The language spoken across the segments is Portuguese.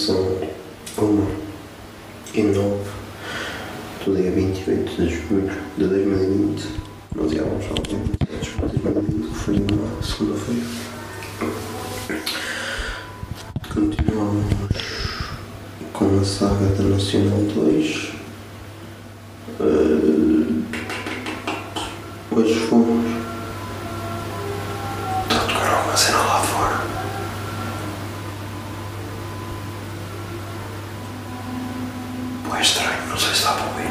são 1 e 9 do dia 28 de julho de 2020. Nós já vamos falar de 2020, que foi uma segunda-feira. Continuamos com a saga da Nacional 2. Eh, hoje fomos. Estranho, não sei se dá para ouvir.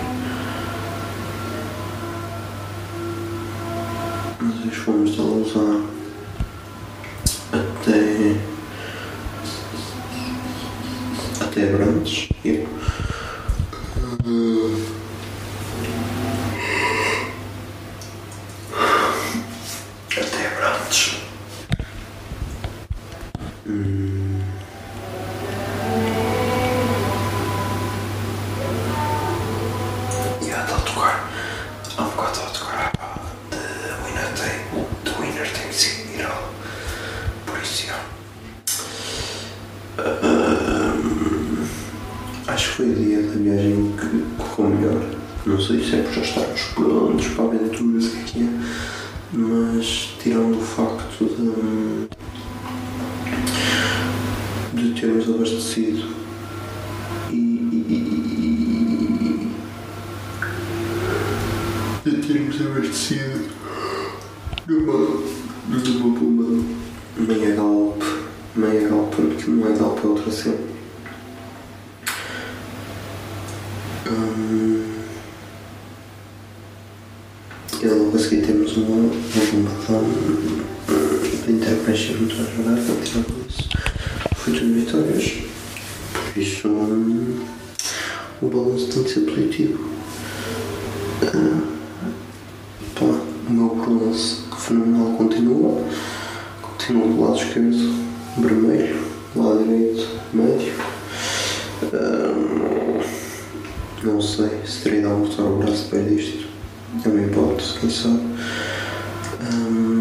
Mas fomos de Lousã acho que foi o dia da viagem que correu melhor. Não sei se é por já estarmos prontos para a aventura, se o que é que é. Mas, tirando o facto de. de termos abastecido abastecido numa, numa puma meia galp, meia galp, porque não é galp, é outra cena. Hum, e logo a seguir temos uma, uma bomba de, de interpreenchimento a para tirar isso. Foi tudo vitórias. Por isso, hum, o balanço tem de ser positivo. Pá, balanço fenomenal continua. Continua do lado esquerdo, vermelho, lado direito, médio. Ah, não sei se teria de amortar o braço depois disto. É uma hipótese, quem sabe. Ah,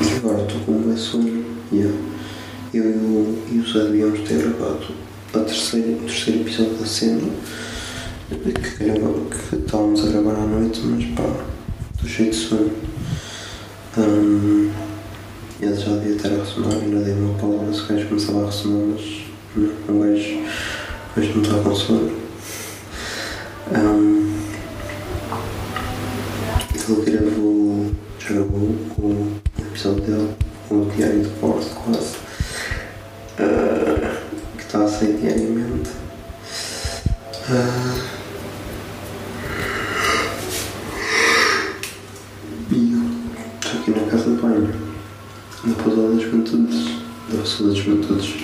E agora estou com um sono. Yeah. Eu e o, e o Zé devíamos ter gravado a terceira, o terceiro episódio da cena que, grava, que estávamos a gravar à noite, mas pá, do jeito de sono. Hum, ele já devia ter a ressonar, ainda dei uma palavra se gajo começava a ressonar, mas não, o gajo, não estava com sono. Hum, ele gravou, já gravou o episódio dele, o diário de bordo quase, ah, que está a sair diariamente. Ah, da Pousada das Juventudes,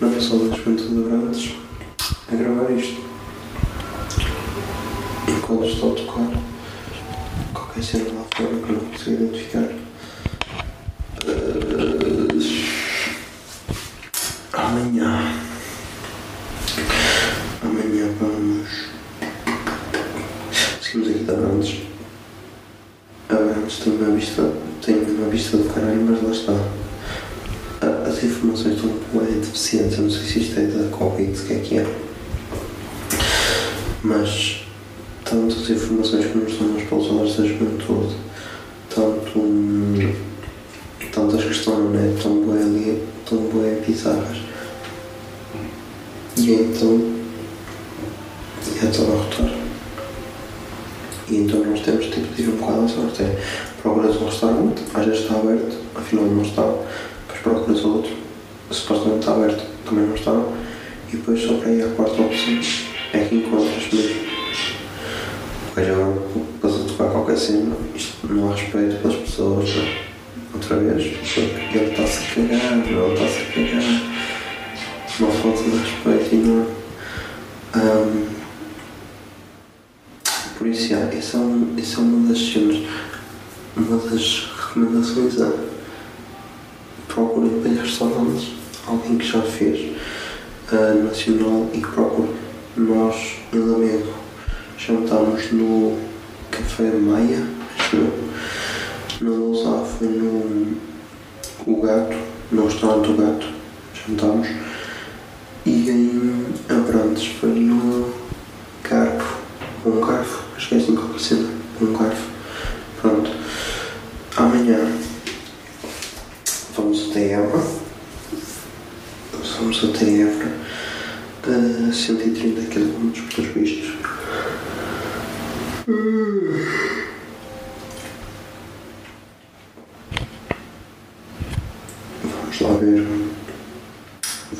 na Pousada das Juventudes de Abrantes, a gravar isto. Enquanto estou a tocar qualquer cena lá fora que eu não consigo identificar. Ah, amanhã. Amanhã vamos. Seguimos aqui de Abrantes. Abrantes tem uma vista. tem uma vista do caralho, mas lá está suficiente. Eu não sei se isto é da Covid, o que é que é. Mas tantas informações que nos dão pelos olhos da juventude, tanto, tantas que estão na né, tão boé ali, tão boé bizarras. E então é todo arrotar. E então nós temos de pedir um bocado à sorte. É, procuras um restaurante, às vezes está aberto, afinal não está, mas procuras supostamente está aberto, também não está, e depois só para ir à quarta opção é que encontras mesmo. Porque agora, depois a tocar qualquer cena, isto não há respeito pelas pessoas, é? outra vez, porque ele está-se a cagar, ele está-se a cagar, uma falta de respeito enorme. Ahm, por isso, essa é, um, essa é uma das cenas, uma das recomendações é procurem bem restaurantes, alguém que já fez ah, nacional e que procure. Nós, em Lamego, jantámos no Café Maia, acho eu. No Lousá foi no O Gato, no restaurante O Gato, jantámos. E em Abrantes foi no Garfo, um garfo, acho que é assim qualquer cena, um garfo. Pronto. Amanhã vamos até Évora. Vamos até Évora. A 130 km pelos vistos. Vamos lá ver.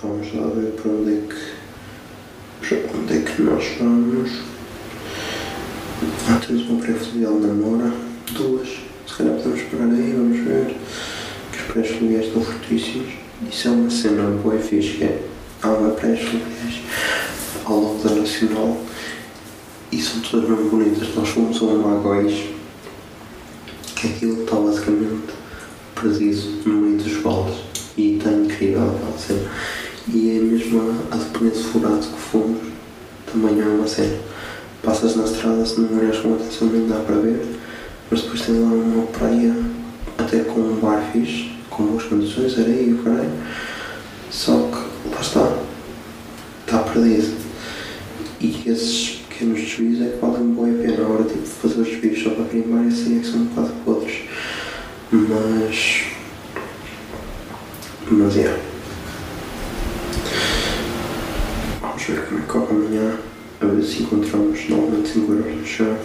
Vamos lá ver para onde é que. Onde é que nós vamos. Ah, temos uma pré-fluvial na Mora. Duas. Se calhar podemos parar aí, vamos ver. Que os pré-fluviais estão fortíssimos. Isso é uma cena boa e fixe, que é. Há uma pré-fluviais ao longo da Nacional. E são todas mesmo bonitas. Nós fomos a um Magóis. Que aquilo está basicamente perdido no meio dos baldes. E está incrível aquela cena. E é mesmo a, a depender do furado que fomos. Também é uma cena. Passas na estrada, se não olhas com atenção nem dá para ver. Mas depois tens lá uma praia até com um bar fixe, com boas condições, areia e caralho. Só que lá está. Está perdido. E esses pequenos desvios é que valem bem a pena. Agora, tipo, fazer os desvios só para queimar, esse aí é que são um bocado podres. Mas. Mas é. Vamos ver como é que corre amanhã. A ver se encontramos novamente 5 euros no chão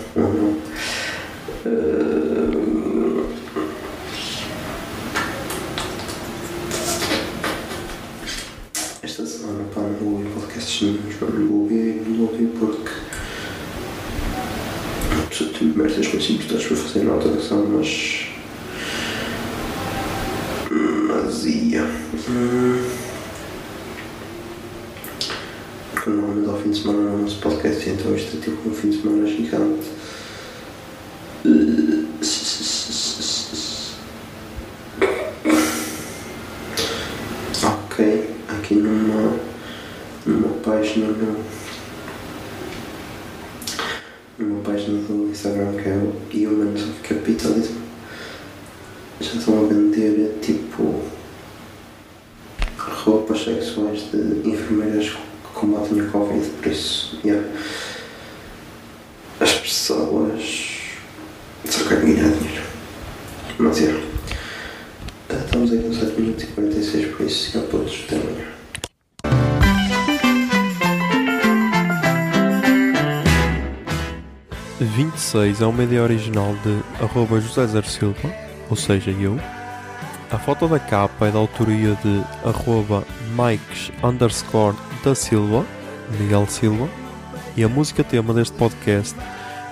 Mas ia. Hum. Porque normalmente ao fim de semana não ouço podcast, então isto é tipo um fim de semana gigante. Ok, aqui numa, numa página no, numa página do Instagram que é o Humans of Capitalism já estão a vender tipo pessoas só querem ganhar dinheiro. Mas yeah. Estamos aí com 7 minutos e 46, por isso já todos até amanhã. A 26 é uma ideia original de arroba José Zer Silva, ou seja, eu. A foto da capa é da autoria de arroba Mikes underscore da Silva, Miguel Silva. E a música tema deste podcast